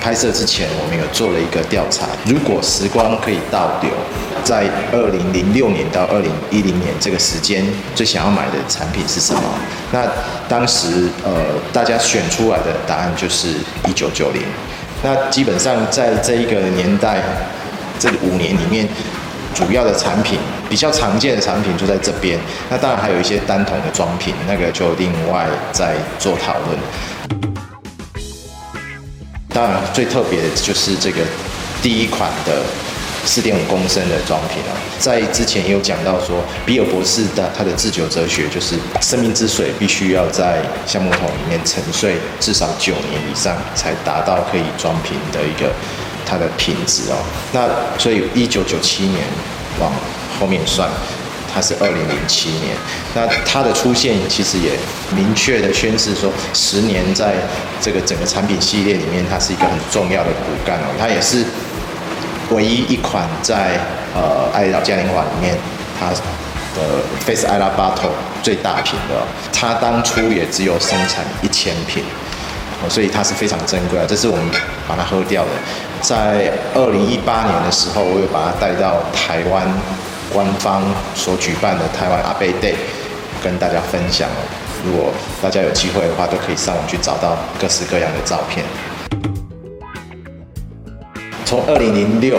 拍摄之前，我们有做了一个调查。如果时光可以倒流，在二零零六年到二零一零年这个时间，最想要买的产品是什么？那当时呃，大家选出来的答案就是一九九零。那基本上在这一个年代，这五年里面，主要的产品比较常见的产品就在这边。那当然还有一些单桶的装品，那个就另外再做讨论。当然，最特别的就是这个第一款的四点五公升的装瓶啊，在之前也有讲到说，比尔博士的他的制酒哲学就是生命之水必须要在橡木桶里面沉睡至少九年以上，才达到可以装瓶的一个它的品质哦。那所以一九九七年往后面算。它是二零零七年，那它的出现其实也明确的宣示说，十年在这个整个产品系列里面，它是一个很重要的骨干哦。它也是唯一一款在呃爱乐嘉年华里面，它的 Face Isla Bottle 最大瓶的，它当初也只有生产一千瓶，所以它是非常珍贵啊。这是我们把它喝掉的。在二零一八年的时候，我有把它带到台湾。官方所举办的台湾阿贝 Day，跟大家分享哦。如果大家有机会的话，都可以上网去找到各式各样的照片。从二零零六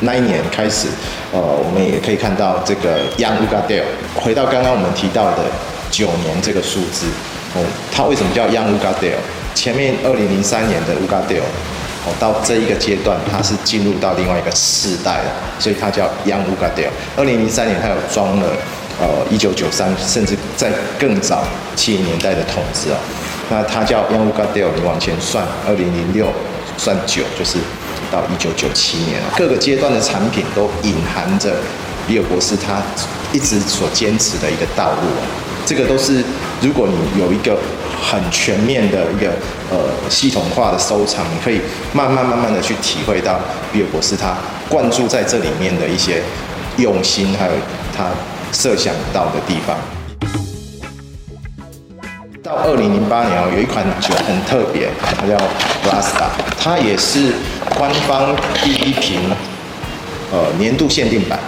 那一年开始，呃，我们也可以看到这个 Young Ugadale。回到刚刚我们提到的九年这个数字，哦，它为什么叫 Young Ugadale？前面二零零三年的 Ugadale。哦，到这一个阶段，它是进入到另外一个世代了，所以它叫 Young Ugadale。二零零三年，它有装了呃一九九三，甚至在更早七零年代的桶子哦。那它叫 Young Ugadale，你往前算，二零零六算九，就是到一九九七年了。各个阶段的产品都隐含着比尔博士他一直所坚持的一个道路。这个都是，如果你有一个很全面的一个呃系统化的收藏，你可以慢慢慢慢的去体会到比尔博士他灌注在这里面的一些用心，还有他设想到的地方。到二零零八年哦，有一款酒很特别，它叫 Blasta，它也是官方第一瓶呃年度限定版。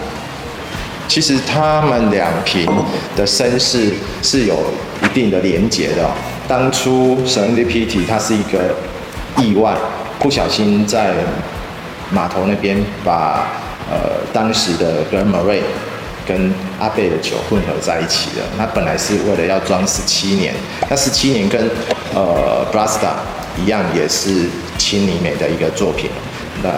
其实他们两瓶的身世是有一定的连结的。当初神恩的 Pity，它是一个意外，不小心在码头那边把呃当时的 g r a n m a r a y 跟阿贝的酒混合在一起了。那本来是为了要装十七年，那十七年跟呃 Brasta 一样，也是青泥美的一个作品。那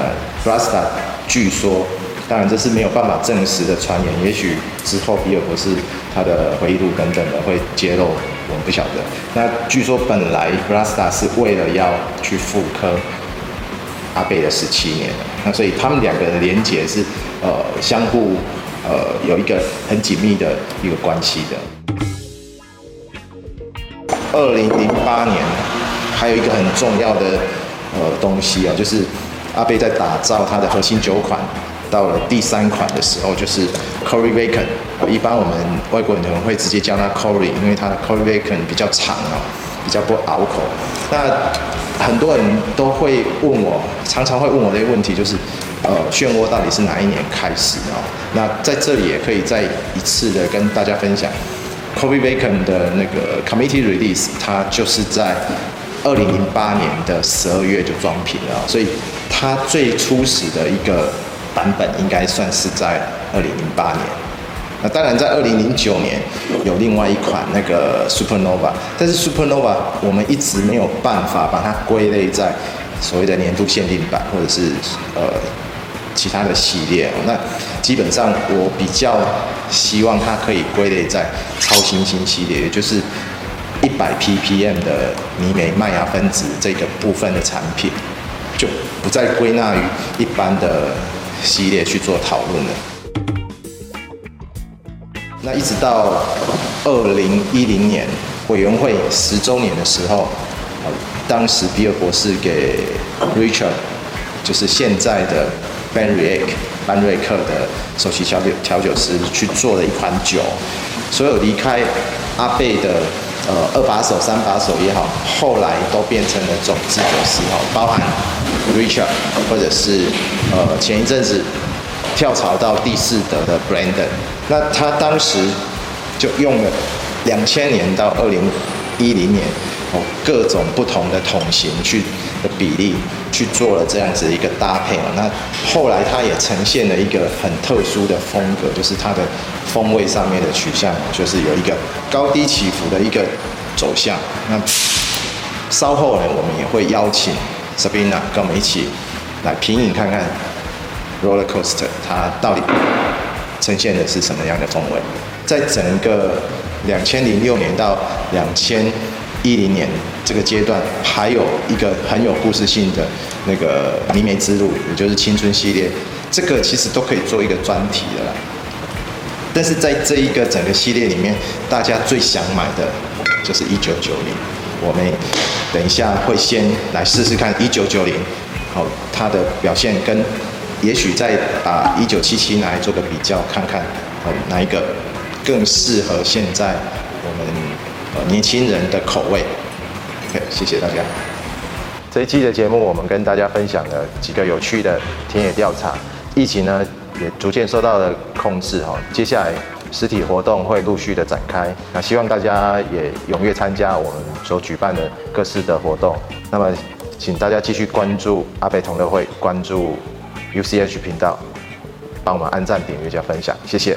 Brasta 据说。当然，这是没有办法证实的传言。也许之后比尔博士他的回忆录等等的会揭露，我们不晓得。那据说本来 Brasta 是为了要去复刻阿贝的十七年，那所以他们两个人连结是呃相互呃有一个很紧密的一个关系的。二零零八年还有一个很重要的呃东西啊，就是阿贝在打造他的核心酒款。到了第三款的时候，就是 Cory Bacon。一般我们外国人可能会直接叫它 Cory，因为它的 Cory Bacon 比较长哦，比较不拗口。那很多人都会问我，常常会问我的一个问题，就是呃，漩涡到底是哪一年开始的？那在这里也可以再一次的跟大家分享，Cory Bacon 的那个 Committee Release，它就是在二零零八年的十二月就装瓶了，所以它最初始的一个。版本应该算是在二零零八年，那当然在二零零九年有另外一款那个 Supernova，但是 Supernova 我们一直没有办法把它归类在所谓的年度限定版或者是呃其他的系列。那基本上我比较希望它可以归类在超新星系列，也就是一百 ppm 的尼美麦芽分子这个部分的产品。就不再归纳于一般的系列去做讨论的。那一直到二零一零年委员会十周年的时候，当时比尔博士给 Richard，就是现在的 Ben Riach 班瑞克的首席调酒调酒师去做了一款酒，所有离开阿贝的呃二把手、三把手也好，后来都变成了总制酒师哈，包含 Richard 或者是呃前一阵子跳槽到第四德的 Brandon，那他当时就用了两千年到二零一零年。哦，各种不同的桶型去的比例去做了这样子一个搭配嘛，那后来它也呈现了一个很特殊的风格，就是它的风味上面的取向，就是有一个高低起伏的一个走向。那稍后呢，我们也会邀请 Sabina 跟我们一起来品饮看看 Roller Coaster 它到底呈现的是什么样的风味。在整个两千零六年到两千一零年这个阶段，还有一个很有故事性的那个迷梅之路，也就是青春系列，这个其实都可以做一个专题的啦。但是在这一个整个系列里面，大家最想买的就是一九九零。我们等一下会先来试试看一九九零，好，它的表现跟也许再把一九七七来做个比较，看看哦哪一个更适合现在我们。年轻人的口味，OK，谢谢大家。这一期的节目，我们跟大家分享了几个有趣的田野调查。疫情呢，也逐渐受到了控制哈。接下来实体活动会陆续的展开，那希望大家也踊跃参加我们所举办的各式的活动。那么，请大家继续关注阿贝同乐会，关注 UCH 频道，帮我们按赞、点阅加分享，谢谢。